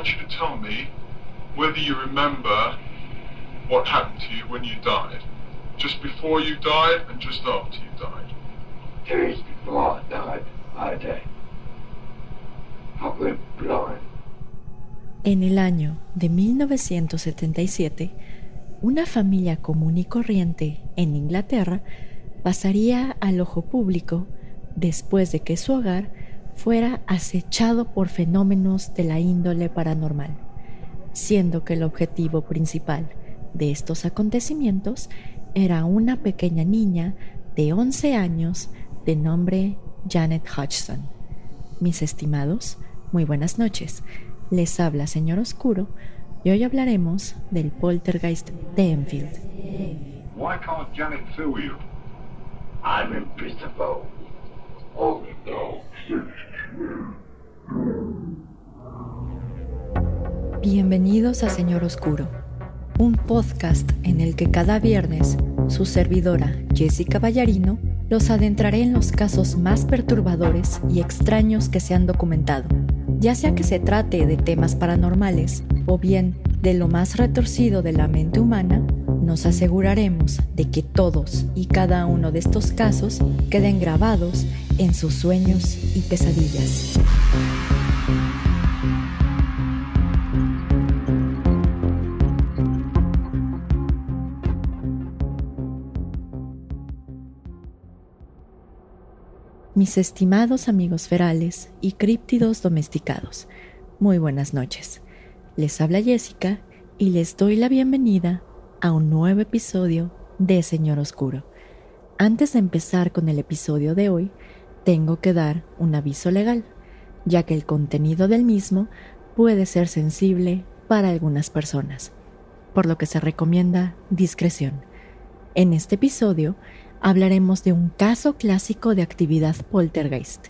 want you to tell me whether you remember what happened to you when you died. Just before you died and just after you died. Days before I died, I did. I went blind. En el año de 1977, una familia común y corriente en Inglaterra pasaría al ojo público después de que su hogar fuera acechado por fenómenos de la índole paranormal, siendo que el objetivo principal de estos acontecimientos era una pequeña niña de 11 años de nombre Janet Hodgson. Mis estimados, muy buenas noches. Les habla Señor Oscuro y hoy hablaremos del poltergeist de Enfield. Why can't Janet sue you? I'm invisible. Only now. Bienvenidos a Señor Oscuro, un podcast en el que cada viernes su servidora Jessica Ballarino los adentraré en los casos más perturbadores y extraños que se han documentado, ya sea que se trate de temas paranormales o bien de lo más retorcido de la mente humana, nos aseguraremos de que todos y cada uno de estos casos queden grabados en sus sueños y pesadillas. Mis estimados amigos ferales y críptidos domesticados, muy buenas noches. Les habla Jessica y les doy la bienvenida a un nuevo episodio de Señor Oscuro. Antes de empezar con el episodio de hoy, tengo que dar un aviso legal, ya que el contenido del mismo puede ser sensible para algunas personas, por lo que se recomienda discreción. En este episodio hablaremos de un caso clásico de actividad poltergeist,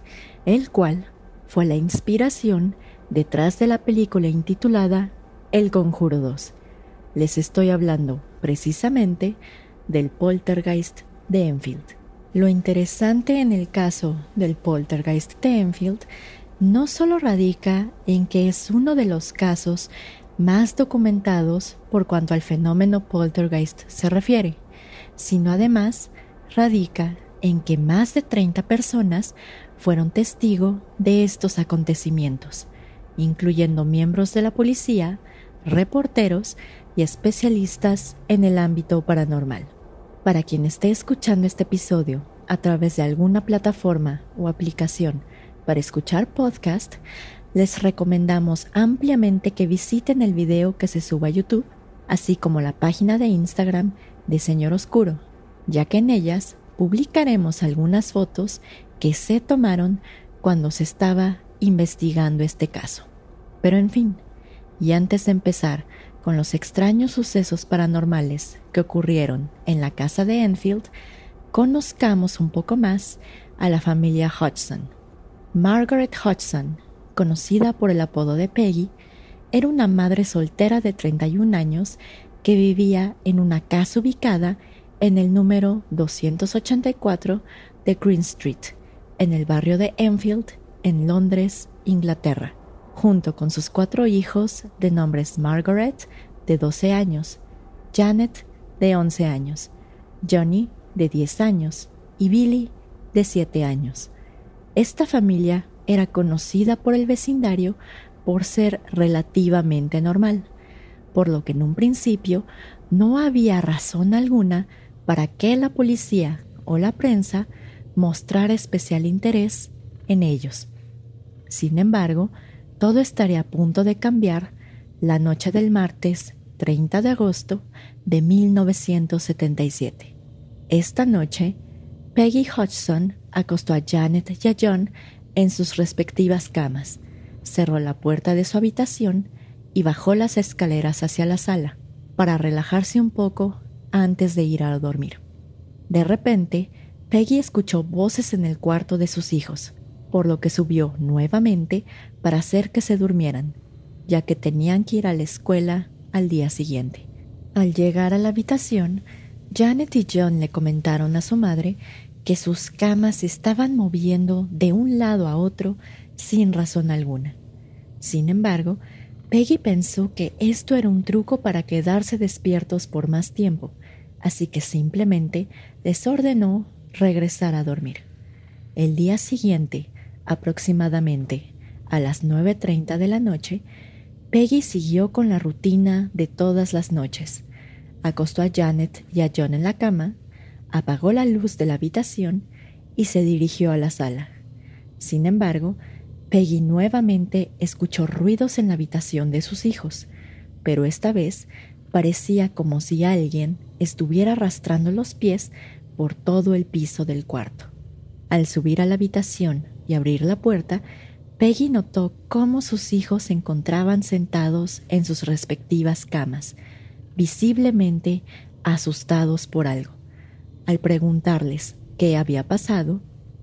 el cual fue la inspiración detrás de la película intitulada El Conjuro 2. Les estoy hablando precisamente del poltergeist de Enfield. Lo interesante en el caso del poltergeist de Enfield no solo radica en que es uno de los casos más documentados por cuanto al fenómeno poltergeist se refiere, sino además radica en que más de 30 personas fueron testigo de estos acontecimientos, incluyendo miembros de la policía, reporteros especialistas en el ámbito paranormal. Para quien esté escuchando este episodio a través de alguna plataforma o aplicación para escuchar podcast, les recomendamos ampliamente que visiten el video que se suba a YouTube, así como la página de Instagram de Señor Oscuro, ya que en ellas publicaremos algunas fotos que se tomaron cuando se estaba investigando este caso. Pero en fin, y antes de empezar con los extraños sucesos paranormales que ocurrieron en la casa de Enfield, conozcamos un poco más a la familia Hodgson. Margaret Hodgson, conocida por el apodo de Peggy, era una madre soltera de 31 años que vivía en una casa ubicada en el número 284 de Green Street, en el barrio de Enfield, en Londres, Inglaterra, junto con sus cuatro hijos de nombres Margaret, de 12 años, Janet, de 11 años, Johnny, de 10 años, y Billy, de 7 años. Esta familia era conocida por el vecindario por ser relativamente normal, por lo que en un principio no había razón alguna para que la policía o la prensa mostrara especial interés en ellos. Sin embargo, todo estaría a punto de cambiar la noche del martes 30 de agosto de 1977. Esta noche, Peggy Hodgson acostó a Janet y a John en sus respectivas camas, cerró la puerta de su habitación y bajó las escaleras hacia la sala para relajarse un poco antes de ir a dormir. De repente, Peggy escuchó voces en el cuarto de sus hijos, por lo que subió nuevamente para hacer que se durmieran, ya que tenían que ir a la escuela al día siguiente. Al llegar a la habitación, Janet y John le comentaron a su madre que sus camas se estaban moviendo de un lado a otro sin razón alguna. Sin embargo, Peggy pensó que esto era un truco para quedarse despiertos por más tiempo, así que simplemente les ordenó regresar a dormir. El día siguiente, aproximadamente a las 9.30 de la noche, Peggy siguió con la rutina de todas las noches. Acostó a Janet y a John en la cama, apagó la luz de la habitación y se dirigió a la sala. Sin embargo, Peggy nuevamente escuchó ruidos en la habitación de sus hijos, pero esta vez parecía como si alguien estuviera arrastrando los pies por todo el piso del cuarto. Al subir a la habitación y abrir la puerta, Peggy notó cómo sus hijos se encontraban sentados en sus respectivas camas, visiblemente asustados por algo. Al preguntarles qué había pasado,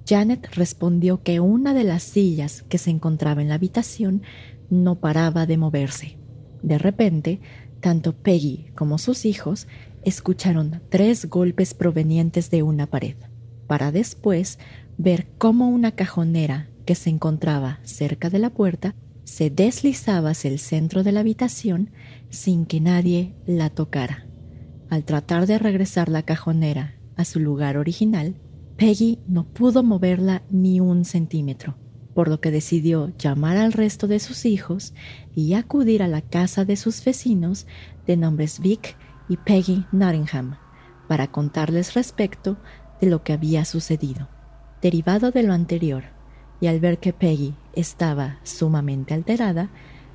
Janet respondió que una de las sillas que se encontraba en la habitación no paraba de moverse. De repente, tanto Peggy como sus hijos escucharon tres golpes provenientes de una pared, para después ver cómo una cajonera que se encontraba cerca de la puerta se deslizaba hacia el centro de la habitación sin que nadie la tocara. Al tratar de regresar la cajonera a su lugar original, Peggy no pudo moverla ni un centímetro, por lo que decidió llamar al resto de sus hijos y acudir a la casa de sus vecinos de nombres Vic y Peggy Nottingham para contarles respecto de lo que había sucedido. Derivado de lo anterior, y al ver que Peggy estaba sumamente alterada,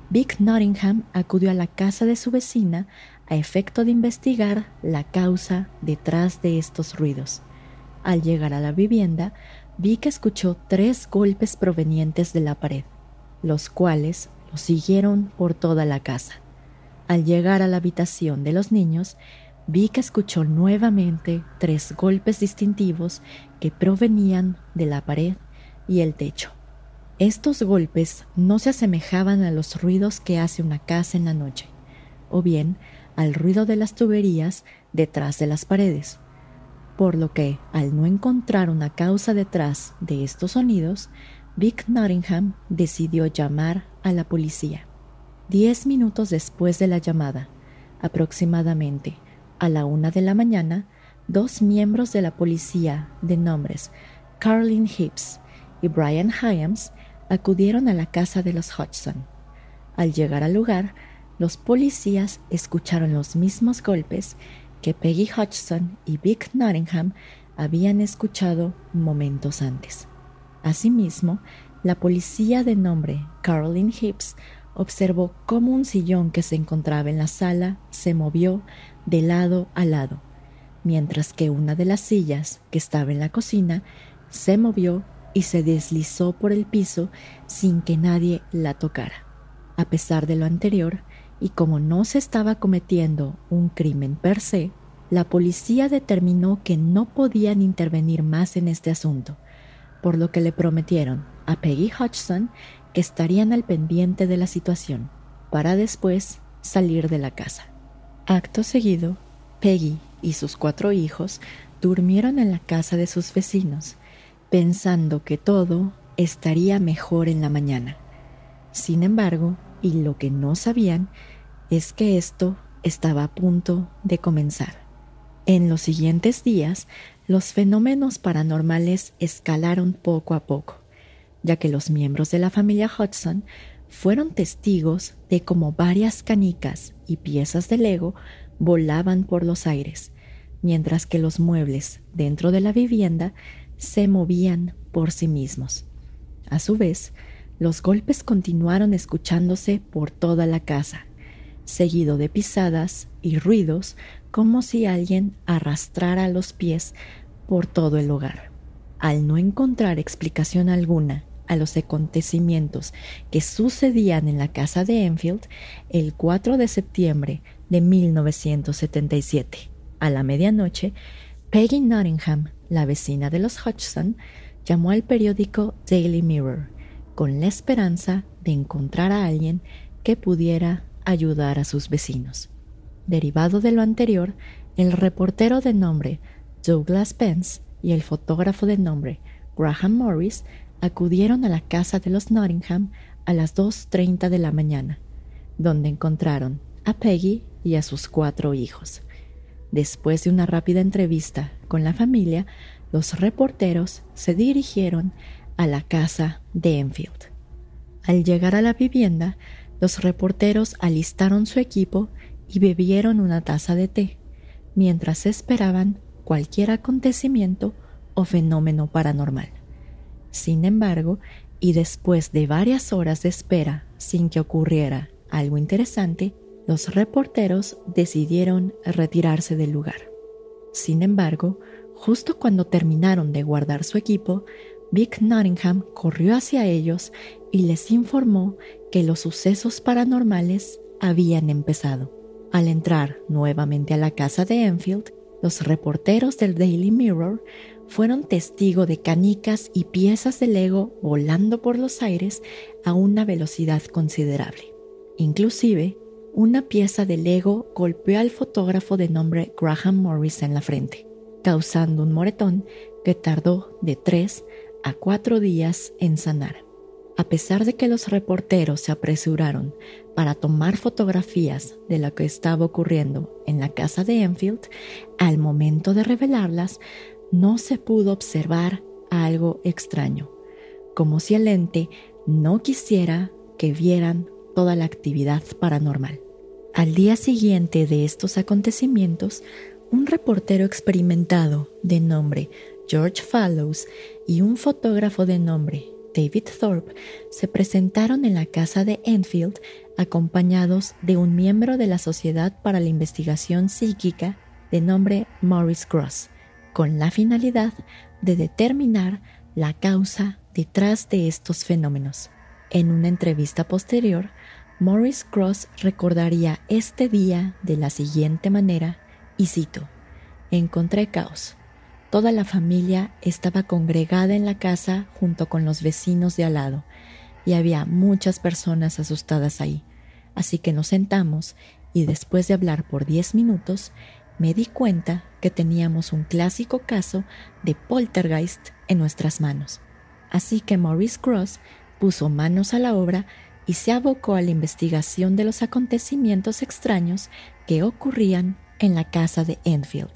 Vic Nottingham acudió a la casa de su vecina a efecto de investigar la causa detrás de estos ruidos. Al llegar a la vivienda, vi que escuchó tres golpes provenientes de la pared, los cuales lo siguieron por toda la casa. Al llegar a la habitación de los niños, vi que escuchó nuevamente tres golpes distintivos que provenían de la pared y el techo. Estos golpes no se asemejaban a los ruidos que hace una casa en la noche, o bien al ruido de las tuberías detrás de las paredes por lo que, al no encontrar una causa detrás de estos sonidos, Vic Nottingham decidió llamar a la policía. Diez minutos después de la llamada, aproximadamente a la una de la mañana, dos miembros de la policía de nombres Carlin Hips y Brian Hyams acudieron a la casa de los Hodgson. Al llegar al lugar, los policías escucharon los mismos golpes que Peggy Hodgson y Vic Nottingham habían escuchado momentos antes. Asimismo, la policía de nombre Caroline Hips observó cómo un sillón que se encontraba en la sala se movió de lado a lado, mientras que una de las sillas que estaba en la cocina se movió y se deslizó por el piso sin que nadie la tocara. A pesar de lo anterior, y como no se estaba cometiendo un crimen per se, la policía determinó que no podían intervenir más en este asunto, por lo que le prometieron a Peggy Hodgson estarían al pendiente de la situación, para después salir de la casa. Acto seguido, Peggy y sus cuatro hijos durmieron en la casa de sus vecinos, pensando que todo estaría mejor en la mañana. Sin embargo, y lo que no sabían es que esto estaba a punto de comenzar. En los siguientes días, los fenómenos paranormales escalaron poco a poco, ya que los miembros de la familia Hudson fueron testigos de cómo varias canicas y piezas de Lego volaban por los aires, mientras que los muebles dentro de la vivienda se movían por sí mismos. A su vez, los golpes continuaron escuchándose por toda la casa, seguido de pisadas y ruidos como si alguien arrastrara los pies por todo el hogar. Al no encontrar explicación alguna a los acontecimientos que sucedían en la casa de Enfield, el 4 de septiembre de 1977, a la medianoche, Peggy Nottingham, la vecina de los Hodgson, llamó al periódico Daily Mirror con la esperanza de encontrar a alguien que pudiera ayudar a sus vecinos. Derivado de lo anterior, el reportero de nombre Douglas Pence y el fotógrafo de nombre Graham Morris acudieron a la casa de los Nottingham a las 2.30 de la mañana, donde encontraron a Peggy y a sus cuatro hijos. Después de una rápida entrevista con la familia, los reporteros se dirigieron a la casa de Enfield. Al llegar a la vivienda, los reporteros alistaron su equipo y bebieron una taza de té, mientras esperaban cualquier acontecimiento o fenómeno paranormal. Sin embargo, y después de varias horas de espera sin que ocurriera algo interesante, los reporteros decidieron retirarse del lugar. Sin embargo, justo cuando terminaron de guardar su equipo, Vic Nottingham corrió hacia ellos y les informó que los sucesos paranormales habían empezado. Al entrar nuevamente a la casa de Enfield, los reporteros del Daily Mirror fueron testigo de canicas y piezas de Lego volando por los aires a una velocidad considerable. Inclusive, una pieza de Lego golpeó al fotógrafo de nombre Graham Morris en la frente, causando un moretón que tardó de tres a cuatro días en sanar. A pesar de que los reporteros se apresuraron para tomar fotografías de lo que estaba ocurriendo en la casa de Enfield, al momento de revelarlas no se pudo observar algo extraño, como si el ente no quisiera que vieran toda la actividad paranormal. Al día siguiente de estos acontecimientos, un reportero experimentado de nombre George Fallows y un fotógrafo de nombre David Thorpe se presentaron en la casa de Enfield acompañados de un miembro de la Sociedad para la Investigación Psíquica de nombre Morris Cross, con la finalidad de determinar la causa detrás de estos fenómenos. En una entrevista posterior, Morris Cross recordaría este día de la siguiente manera, y cito, Encontré caos. Toda la familia estaba congregada en la casa junto con los vecinos de al lado, y había muchas personas asustadas ahí. Así que nos sentamos y después de hablar por diez minutos, me di cuenta que teníamos un clásico caso de poltergeist en nuestras manos. Así que Maurice Cross puso manos a la obra y se abocó a la investigación de los acontecimientos extraños que ocurrían en la casa de Enfield.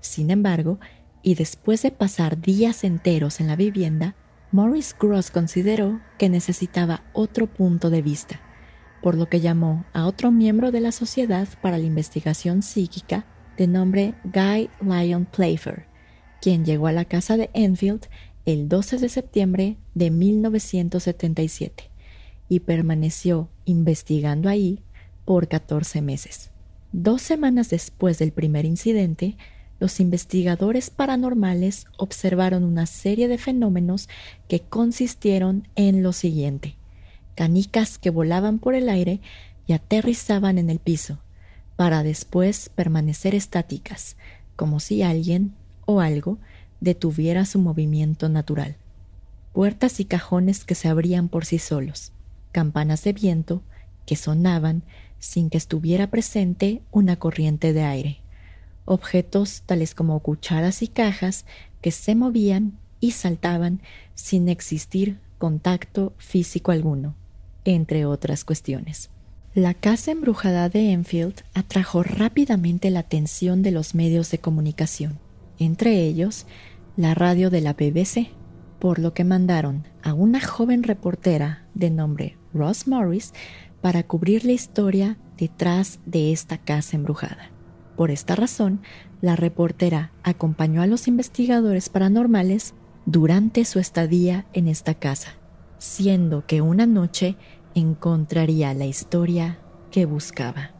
Sin embargo, y después de pasar días enteros en la vivienda, Morris Gross consideró que necesitaba otro punto de vista, por lo que llamó a otro miembro de la Sociedad para la Investigación Psíquica de nombre Guy Lyon Playfair, quien llegó a la casa de Enfield el 12 de septiembre de 1977 y permaneció investigando ahí por 14 meses. Dos semanas después del primer incidente, los investigadores paranormales observaron una serie de fenómenos que consistieron en lo siguiente. Canicas que volaban por el aire y aterrizaban en el piso, para después permanecer estáticas, como si alguien o algo detuviera su movimiento natural. Puertas y cajones que se abrían por sí solos, campanas de viento que sonaban sin que estuviera presente una corriente de aire, objetos tales como cucharas y cajas que se movían y saltaban sin existir contacto físico alguno, entre otras cuestiones. La casa embrujada de Enfield atrajo rápidamente la atención de los medios de comunicación, entre ellos la radio de la BBC, por lo que mandaron a una joven reportera de nombre Ross Morris para cubrir la historia detrás de esta casa embrujada. Por esta razón, la reportera acompañó a los investigadores paranormales durante su estadía en esta casa, siendo que una noche encontraría la historia que buscaba.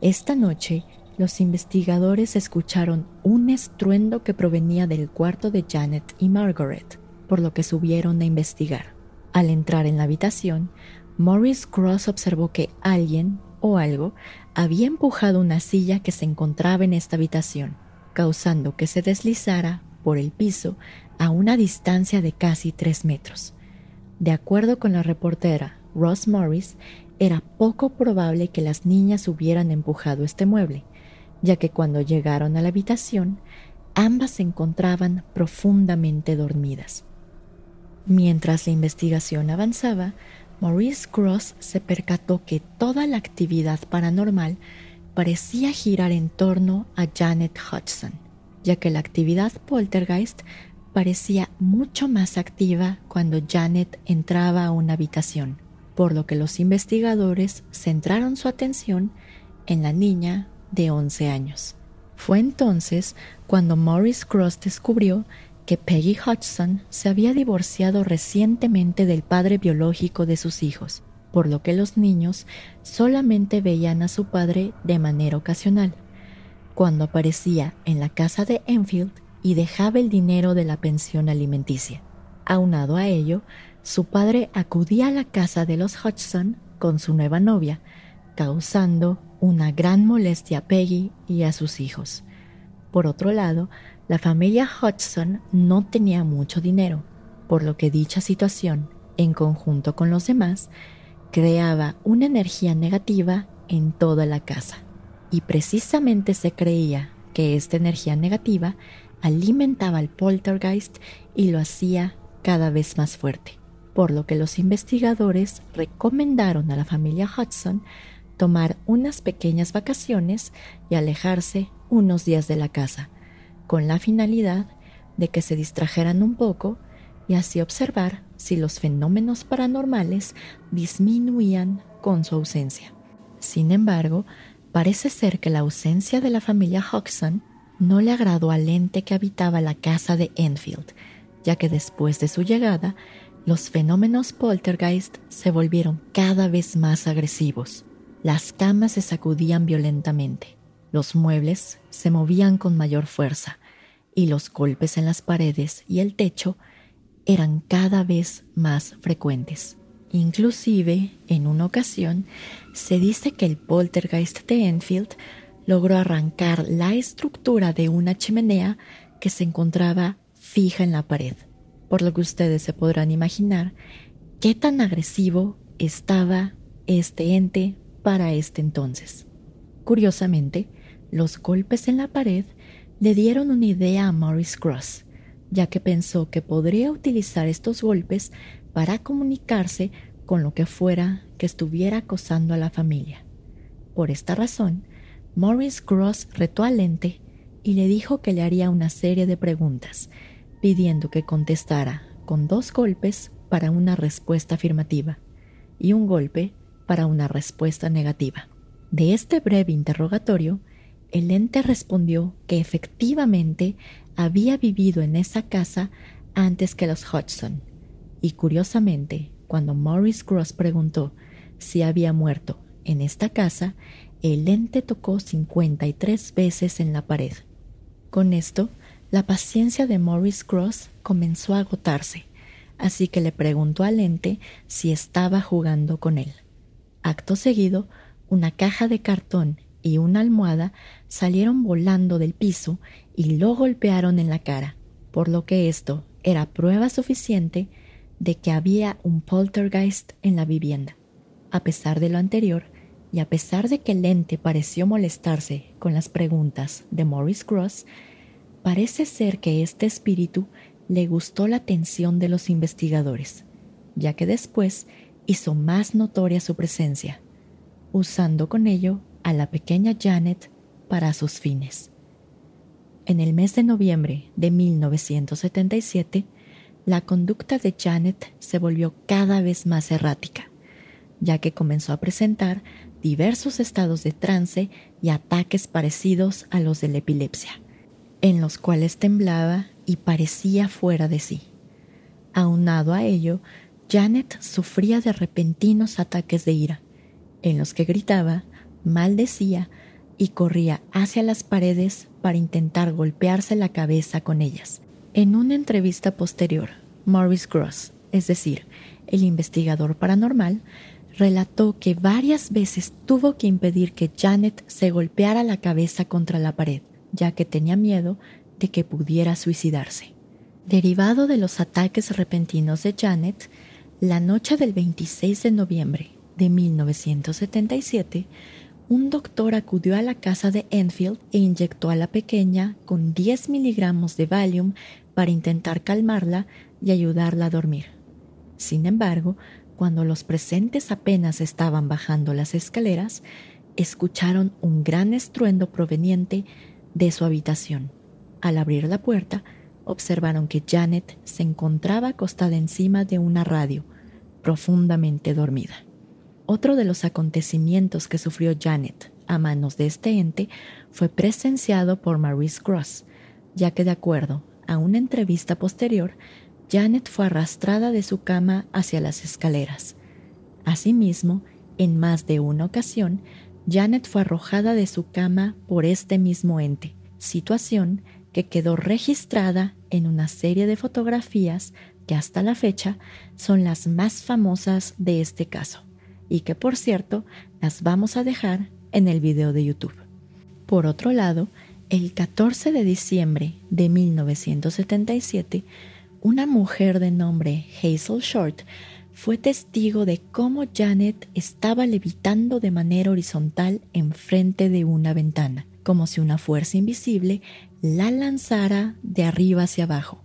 Esta noche, los investigadores escucharon un estruendo que provenía del cuarto de Janet y Margaret, por lo que subieron a investigar. Al entrar en la habitación, Morris Cross observó que alguien o algo había empujado una silla que se encontraba en esta habitación, causando que se deslizara por el piso a una distancia de casi tres metros. De acuerdo con la reportera Ross Morris, era poco probable que las niñas hubieran empujado este mueble, ya que cuando llegaron a la habitación, ambas se encontraban profundamente dormidas. Mientras la investigación avanzaba, Maurice Cross se percató que toda la actividad paranormal parecía girar en torno a Janet Hodgson, ya que la actividad poltergeist parecía mucho más activa cuando Janet entraba a una habitación, por lo que los investigadores centraron su atención en la niña de 11 años. Fue entonces cuando Maurice Cross descubrió que Peggy Hodgson se había divorciado recientemente del padre biológico de sus hijos, por lo que los niños solamente veían a su padre de manera ocasional, cuando aparecía en la casa de Enfield y dejaba el dinero de la pensión alimenticia. Aunado a ello, su padre acudía a la casa de los Hodgson con su nueva novia, causando una gran molestia a Peggy y a sus hijos. Por otro lado, la familia Hodgson no tenía mucho dinero, por lo que dicha situación, en conjunto con los demás, creaba una energía negativa en toda la casa. Y precisamente se creía que esta energía negativa alimentaba al poltergeist y lo hacía cada vez más fuerte, por lo que los investigadores recomendaron a la familia Hudson tomar unas pequeñas vacaciones y alejarse unos días de la casa, con la finalidad de que se distrajeran un poco y así observar si los fenómenos paranormales disminuían con su ausencia. Sin embargo, parece ser que la ausencia de la familia Hodgson no le agradó al ente que habitaba la casa de Enfield, ya que después de su llegada, los fenómenos poltergeist se volvieron cada vez más agresivos. Las camas se sacudían violentamente, los muebles se movían con mayor fuerza y los golpes en las paredes y el techo eran cada vez más frecuentes. Inclusive, en una ocasión, se dice que el poltergeist de Enfield logró arrancar la estructura de una chimenea que se encontraba fija en la pared, por lo que ustedes se podrán imaginar qué tan agresivo estaba este ente para este entonces. Curiosamente, los golpes en la pared le dieron una idea a Maurice Cross, ya que pensó que podría utilizar estos golpes para comunicarse con lo que fuera que estuviera acosando a la familia. Por esta razón, Maurice Cross retó al ente y le dijo que le haría una serie de preguntas, pidiendo que contestara con dos golpes para una respuesta afirmativa y un golpe para una respuesta negativa. De este breve interrogatorio, el ente respondió que efectivamente había vivido en esa casa antes que los Hodgson, y curiosamente, cuando Maurice Gross preguntó si había muerto en esta casa, el ente tocó 53 veces en la pared. Con esto, la paciencia de Maurice Gross comenzó a agotarse, así que le preguntó al ente si estaba jugando con él. Acto seguido, una caja de cartón y una almohada salieron volando del piso y lo golpearon en la cara, por lo que esto era prueba suficiente de que había un poltergeist en la vivienda. A pesar de lo anterior, y a pesar de que el ente pareció molestarse con las preguntas de Maurice Cross, parece ser que este espíritu le gustó la atención de los investigadores, ya que después hizo más notoria su presencia, usando con ello a la pequeña Janet para sus fines. En el mes de noviembre de 1977, la conducta de Janet se volvió cada vez más errática, ya que comenzó a presentar diversos estados de trance y ataques parecidos a los de la epilepsia, en los cuales temblaba y parecía fuera de sí. Aunado a ello, Janet sufría de repentinos ataques de ira, en los que gritaba maldecía y corría hacia las paredes para intentar golpearse la cabeza con ellas. En una entrevista posterior, Maurice Gross, es decir, el investigador paranormal, relató que varias veces tuvo que impedir que Janet se golpeara la cabeza contra la pared, ya que tenía miedo de que pudiera suicidarse. Derivado de los ataques repentinos de Janet, la noche del 26 de noviembre de 1977, un doctor acudió a la casa de Enfield e inyectó a la pequeña con 10 miligramos de Valium para intentar calmarla y ayudarla a dormir. Sin embargo, cuando los presentes apenas estaban bajando las escaleras, escucharon un gran estruendo proveniente de su habitación. Al abrir la puerta, observaron que Janet se encontraba acostada encima de una radio, profundamente dormida. Otro de los acontecimientos que sufrió Janet a manos de este ente fue presenciado por Maurice Gross, ya que de acuerdo a una entrevista posterior, Janet fue arrastrada de su cama hacia las escaleras. Asimismo, en más de una ocasión, Janet fue arrojada de su cama por este mismo ente, situación que quedó registrada en una serie de fotografías que hasta la fecha son las más famosas de este caso y que por cierto las vamos a dejar en el video de YouTube. Por otro lado, el 14 de diciembre de 1977, una mujer de nombre Hazel Short fue testigo de cómo Janet estaba levitando de manera horizontal enfrente de una ventana, como si una fuerza invisible la lanzara de arriba hacia abajo,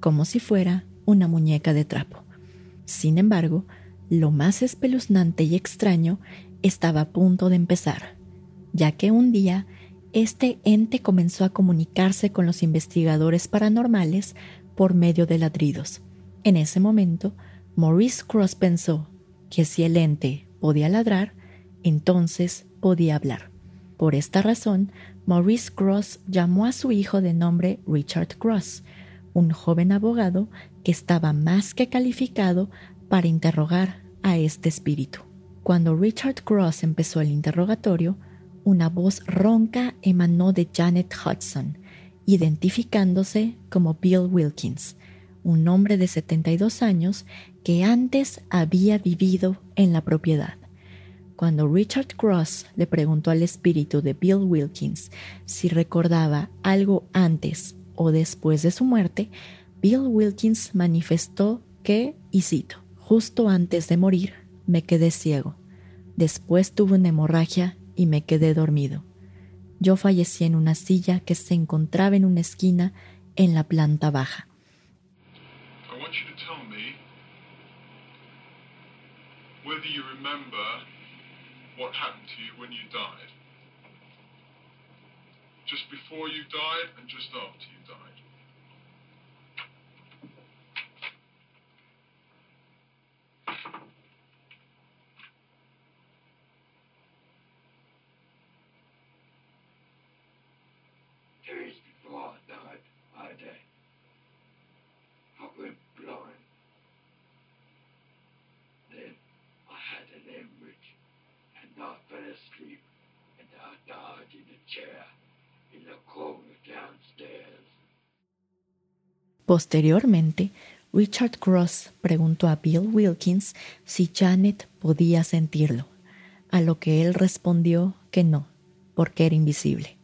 como si fuera una muñeca de trapo. Sin embargo, lo más espeluznante y extraño estaba a punto de empezar, ya que un día este ente comenzó a comunicarse con los investigadores paranormales por medio de ladridos. En ese momento, Maurice Cross pensó que si el ente podía ladrar, entonces podía hablar. Por esta razón, Maurice Cross llamó a su hijo de nombre Richard Cross, un joven abogado que estaba más que calificado para interrogar a este espíritu. Cuando Richard Cross empezó el interrogatorio, una voz ronca emanó de Janet Hudson, identificándose como Bill Wilkins, un hombre de 72 años que antes había vivido en la propiedad. Cuando Richard Cross le preguntó al espíritu de Bill Wilkins si recordaba algo antes o después de su muerte, Bill Wilkins manifestó que, y cito, justo antes de morir, me quedé ciego. Después tuve una hemorragia y me quedé dormido. Yo fallecí en una silla que se encontraba en una esquina en la planta baja. Whether you remember what happened to you when you died. Just before you died and just after you died. Posteriormente, Richard Cross preguntó a Bill Wilkins si Janet podía sentirlo, a lo que él respondió que no, porque era invisible.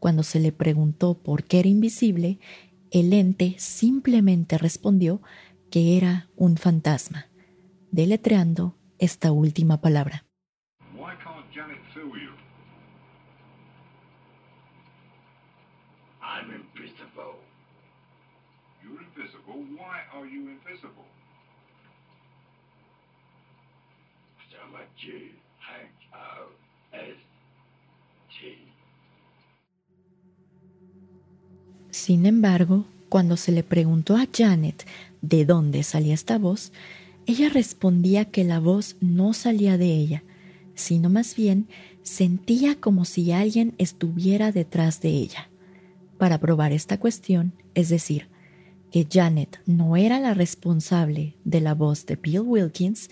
Cuando se le preguntó por qué era invisible, el ente simplemente respondió que era un fantasma, deletreando esta última palabra. Why can't Janet feel you? I'm invisible. You're invisible. Sin embargo, cuando se le preguntó a Janet de dónde salía esta voz, ella respondía que la voz no salía de ella, sino más bien sentía como si alguien estuviera detrás de ella. Para probar esta cuestión, es decir, que Janet no era la responsable de la voz de Bill Wilkins,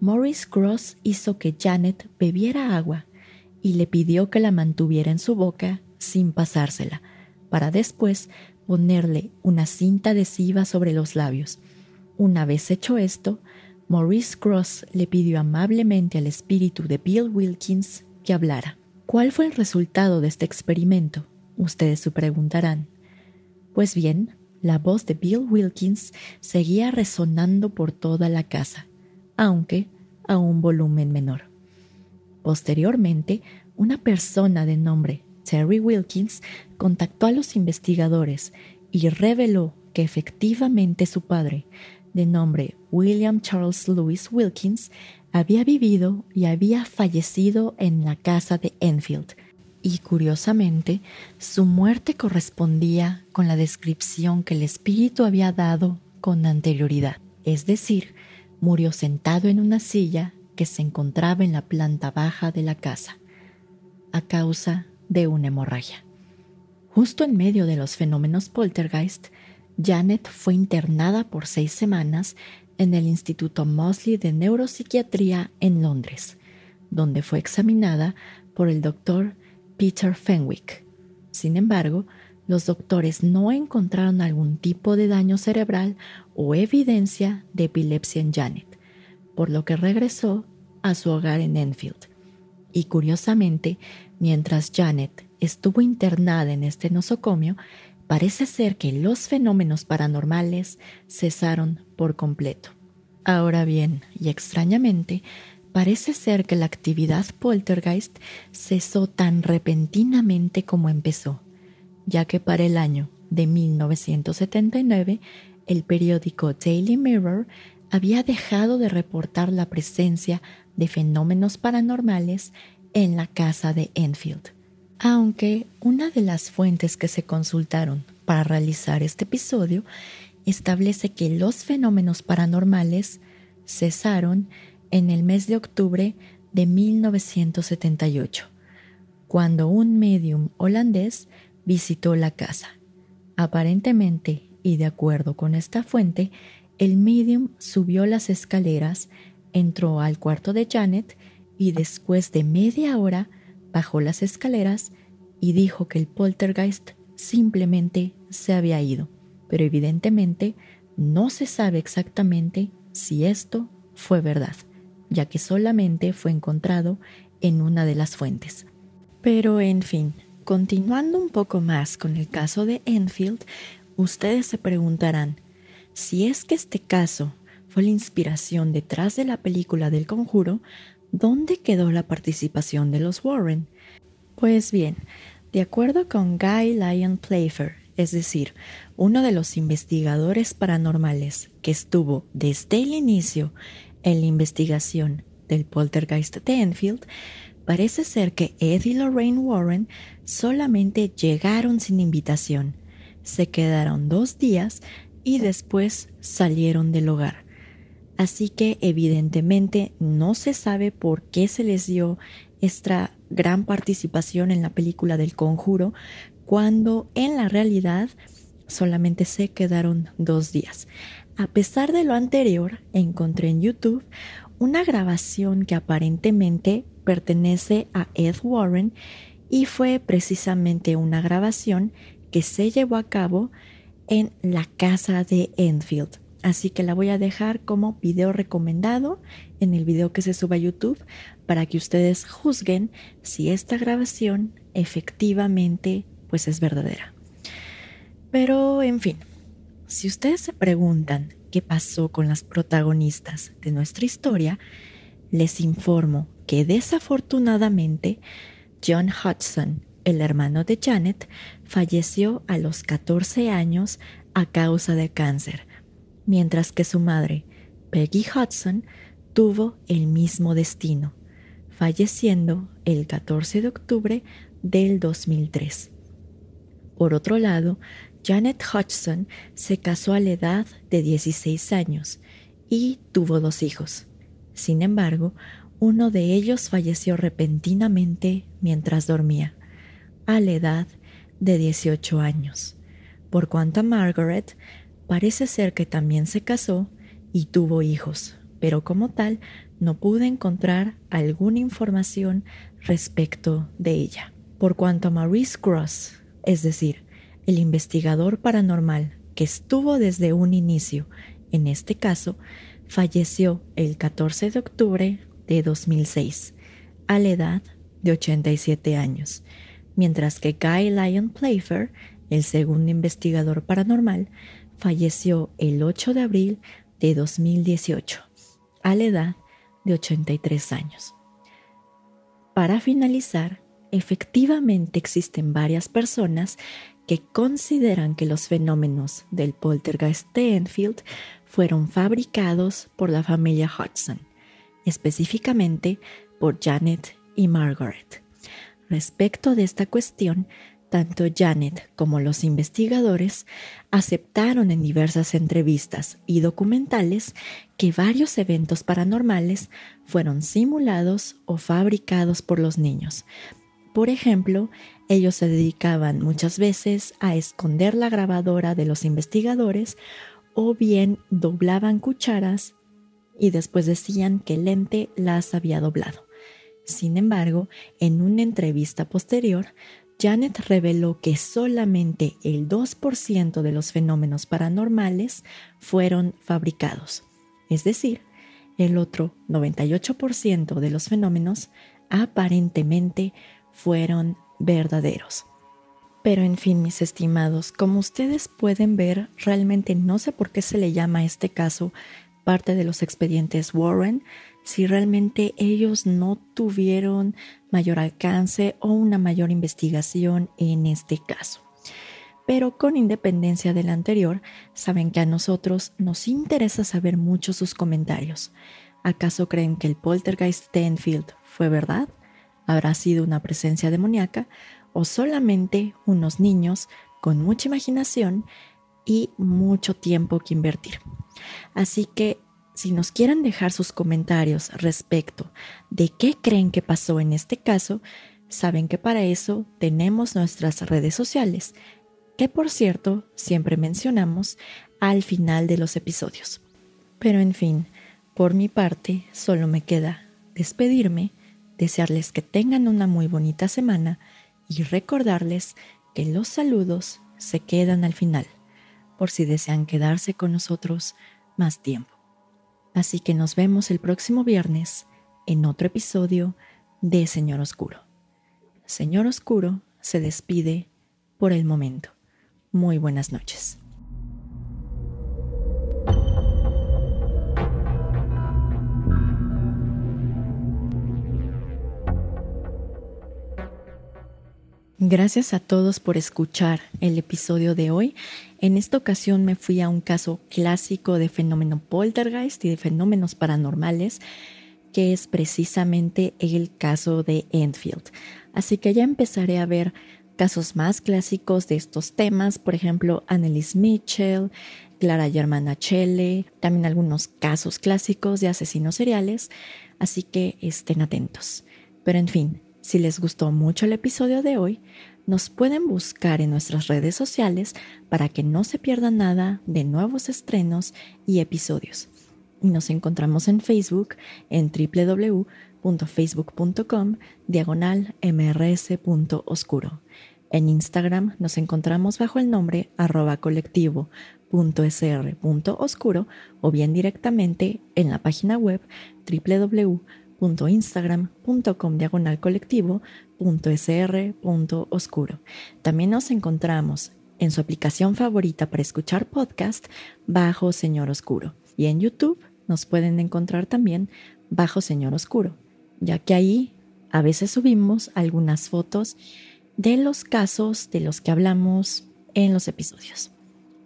Maurice Cross hizo que Janet bebiera agua y le pidió que la mantuviera en su boca sin pasársela, para después ponerle una cinta adhesiva sobre los labios. Una vez hecho esto, Maurice Cross le pidió amablemente al espíritu de Bill Wilkins que hablara. ¿Cuál fue el resultado de este experimento? Ustedes se preguntarán. Pues bien, la voz de Bill Wilkins seguía resonando por toda la casa, aunque a un volumen menor. Posteriormente, una persona de nombre Terry Wilkins contactó a los investigadores y reveló que efectivamente su padre, de nombre William Charles Lewis Wilkins, había vivido y había fallecido en la casa de Enfield, y curiosamente su muerte correspondía con la descripción que el espíritu había dado con anterioridad, es decir, murió sentado en una silla que se encontraba en la planta baja de la casa, a causa de una hemorragia. Justo en medio de los fenómenos poltergeist, Janet fue internada por seis semanas en el Instituto Mosley de Neuropsiquiatría en Londres, donde fue examinada por el doctor Peter Fenwick. Sin embargo, los doctores no encontraron algún tipo de daño cerebral o evidencia de epilepsia en Janet, por lo que regresó a su hogar en Enfield. Y curiosamente, mientras Janet estuvo internada en este nosocomio, parece ser que los fenómenos paranormales cesaron por completo. Ahora bien, y extrañamente, parece ser que la actividad poltergeist cesó tan repentinamente como empezó, ya que para el año de 1979 el periódico Daily Mirror había dejado de reportar la presencia de fenómenos paranormales en la casa de Enfield. Aunque una de las fuentes que se consultaron para realizar este episodio establece que los fenómenos paranormales cesaron en el mes de octubre de 1978, cuando un medium holandés visitó la casa. Aparentemente, y de acuerdo con esta fuente, el medium subió las escaleras, entró al cuarto de Janet y después de media hora bajó las escaleras y dijo que el poltergeist simplemente se había ido, pero evidentemente no se sabe exactamente si esto fue verdad, ya que solamente fue encontrado en una de las fuentes. Pero en fin, continuando un poco más con el caso de Enfield, ustedes se preguntarán, si es que este caso fue la inspiración detrás de la película del conjuro, ¿dónde quedó la participación de los Warren? Pues bien, de acuerdo con Guy Lyon Playfair, es decir, uno de los investigadores paranormales que estuvo desde el inicio en la investigación del poltergeist de Enfield, parece ser que Ed y Lorraine Warren solamente llegaron sin invitación, se quedaron dos días y después salieron del hogar. Así que evidentemente no se sabe por qué se les dio esta gran participación en la película del conjuro, cuando en la realidad solamente se quedaron dos días. A pesar de lo anterior, encontré en YouTube una grabación que aparentemente pertenece a Ed Warren y fue precisamente una grabación que se llevó a cabo en la casa de Enfield. Así que la voy a dejar como video recomendado en el video que se suba a YouTube para que ustedes juzguen si esta grabación efectivamente pues es verdadera. Pero en fin, si ustedes se preguntan qué pasó con las protagonistas de nuestra historia, les informo que desafortunadamente John Hudson, el hermano de Janet, falleció a los 14 años a causa de cáncer mientras que su madre, Peggy Hudson, tuvo el mismo destino, falleciendo el 14 de octubre del 2003. Por otro lado, Janet Hudson se casó a la edad de 16 años y tuvo dos hijos. Sin embargo, uno de ellos falleció repentinamente mientras dormía, a la edad de 18 años. Por cuanto a Margaret, Parece ser que también se casó y tuvo hijos, pero como tal no pude encontrar alguna información respecto de ella. Por cuanto a Maurice Gross, es decir, el investigador paranormal que estuvo desde un inicio en este caso, falleció el 14 de octubre de 2006, a la edad de 87 años, mientras que Guy Lyon Playfair, el segundo investigador paranormal, falleció el 8 de abril de 2018, a la edad de 83 años. Para finalizar, efectivamente existen varias personas que consideran que los fenómenos del poltergeist de Enfield fueron fabricados por la familia Hudson, específicamente por Janet y Margaret. Respecto de esta cuestión, tanto Janet como los investigadores aceptaron en diversas entrevistas y documentales que varios eventos paranormales fueron simulados o fabricados por los niños. Por ejemplo, ellos se dedicaban muchas veces a esconder la grabadora de los investigadores o bien doblaban cucharas y después decían que el lente las había doblado. Sin embargo, en una entrevista posterior, Janet reveló que solamente el 2% de los fenómenos paranormales fueron fabricados, es decir, el otro 98% de los fenómenos aparentemente fueron verdaderos. Pero en fin, mis estimados, como ustedes pueden ver, realmente no sé por qué se le llama a este caso parte de los expedientes Warren, si realmente ellos no tuvieron mayor alcance o una mayor investigación en este caso. Pero con independencia del anterior, saben que a nosotros nos interesa saber mucho sus comentarios. ¿Acaso creen que el poltergeist de Enfield fue verdad? ¿Habrá sido una presencia demoníaca? ¿O solamente unos niños con mucha imaginación y mucho tiempo que invertir? Así que si nos quieren dejar sus comentarios respecto de qué creen que pasó en este caso, saben que para eso tenemos nuestras redes sociales, que por cierto siempre mencionamos al final de los episodios. Pero en fin, por mi parte solo me queda despedirme, desearles que tengan una muy bonita semana y recordarles que los saludos se quedan al final, por si desean quedarse con nosotros más tiempo. Así que nos vemos el próximo viernes en otro episodio de Señor Oscuro. Señor Oscuro se despide por el momento. Muy buenas noches. Gracias a todos por escuchar el episodio de hoy. En esta ocasión me fui a un caso clásico de fenómeno poltergeist y de fenómenos paranormales, que es precisamente el caso de Enfield. Así que ya empezaré a ver casos más clásicos de estos temas, por ejemplo, Annelies Mitchell, Clara Germana Chelle, también algunos casos clásicos de asesinos seriales, así que estén atentos. Pero en fin, si les gustó mucho el episodio de hoy, nos pueden buscar en nuestras redes sociales para que no se pierda nada de nuevos estrenos y episodios. Y nos encontramos en Facebook en www.facebook.com diagonal mrs.oscuro. En Instagram nos encontramos bajo el nombre arroba colectivo.sr.oscuro o bien directamente en la página web www instagram.com diagonal. También nos encontramos en su aplicación favorita para escuchar podcast bajo Señor Oscuro. Y en YouTube nos pueden encontrar también bajo Señor Oscuro, ya que ahí a veces subimos algunas fotos de los casos de los que hablamos en los episodios.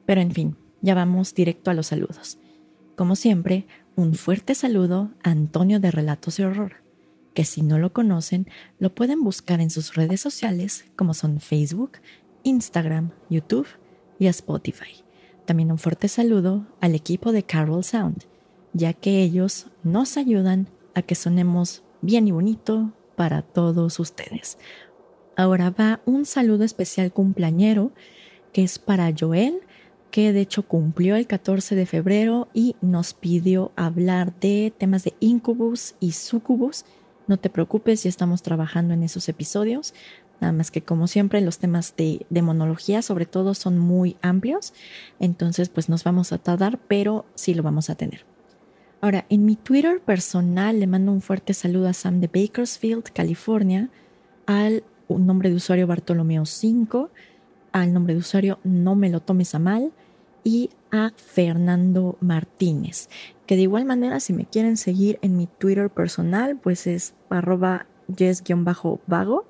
Pero en fin, ya vamos directo a los saludos. Como siempre, un fuerte saludo a Antonio de Relatos de Horror, que si no lo conocen, lo pueden buscar en sus redes sociales como son Facebook, Instagram, YouTube y Spotify. También un fuerte saludo al equipo de Carol Sound, ya que ellos nos ayudan a que sonemos bien y bonito para todos ustedes. Ahora va un saludo especial cumpleañero que es para Joel, que de hecho cumplió el 14 de febrero y nos pidió hablar de temas de incubus y sucubus. No te preocupes, ya estamos trabajando en esos episodios. Nada más que como siempre los temas de demonología sobre todo son muy amplios. Entonces pues nos vamos a tardar, pero sí lo vamos a tener. Ahora, en mi Twitter personal le mando un fuerte saludo a Sam de Bakersfield, California, al nombre de usuario Bartolomeo 5, al nombre de usuario No me lo tomes a mal, y a Fernando Martínez, que de igual manera si me quieren seguir en mi Twitter personal, pues es arroba yes-vago,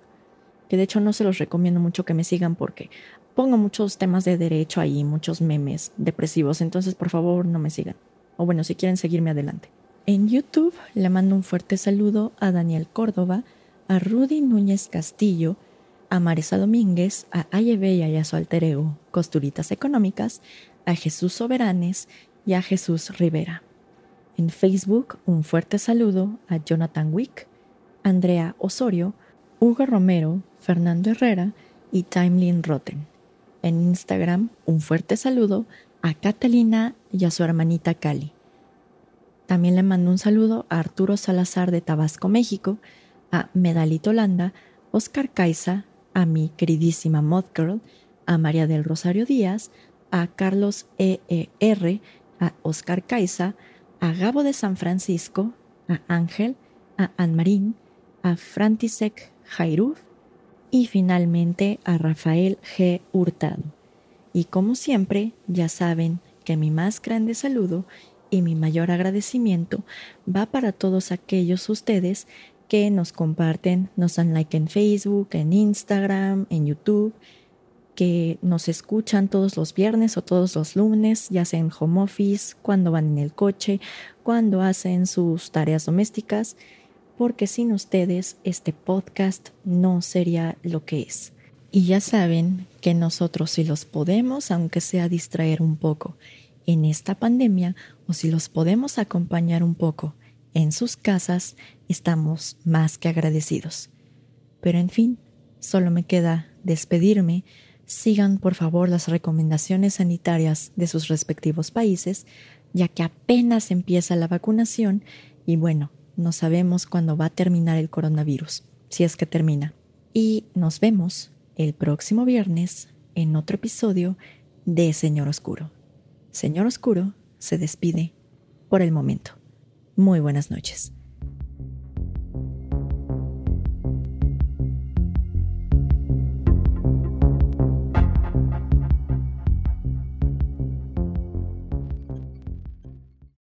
que de hecho no se los recomiendo mucho que me sigan porque pongo muchos temas de derecho ahí, muchos memes depresivos, entonces por favor no me sigan. O bueno, si quieren seguirme adelante. En YouTube le mando un fuerte saludo a Daniel Córdoba, a Rudy Núñez Castillo, a Marisa Domínguez, a Ayebella y a su alter ego, Costuritas Económicas, a Jesús Soberanes y a Jesús Rivera. En Facebook, un fuerte saludo a Jonathan Wick, Andrea Osorio, Hugo Romero, Fernando Herrera y Timeline Rotten. En Instagram, un fuerte saludo a Catalina y a su hermanita Cali. También le mando un saludo a Arturo Salazar de Tabasco, México, a Medalito Holanda, Oscar Caiza, a mi queridísima Mod Girl, a María del Rosario Díaz, a Carlos EER, a Oscar Caiza, a Gabo de San Francisco, a Ángel, a Anmarín, a Frantisek Jairuf y finalmente a Rafael G. Hurtado. Y como siempre, ya saben que mi más grande saludo y mi mayor agradecimiento va para todos aquellos ustedes que nos comparten, nos dan like en Facebook, en Instagram, en YouTube, nos escuchan todos los viernes o todos los lunes, ya sea en home office, cuando van en el coche, cuando hacen sus tareas domésticas, porque sin ustedes este podcast no sería lo que es. Y ya saben que nosotros si los podemos, aunque sea distraer un poco en esta pandemia, o si los podemos acompañar un poco en sus casas, estamos más que agradecidos. Pero en fin, solo me queda despedirme sigan por favor las recomendaciones sanitarias de sus respectivos países, ya que apenas empieza la vacunación y bueno, no sabemos cuándo va a terminar el coronavirus, si es que termina. Y nos vemos el próximo viernes en otro episodio de Señor Oscuro. Señor Oscuro se despide por el momento. Muy buenas noches.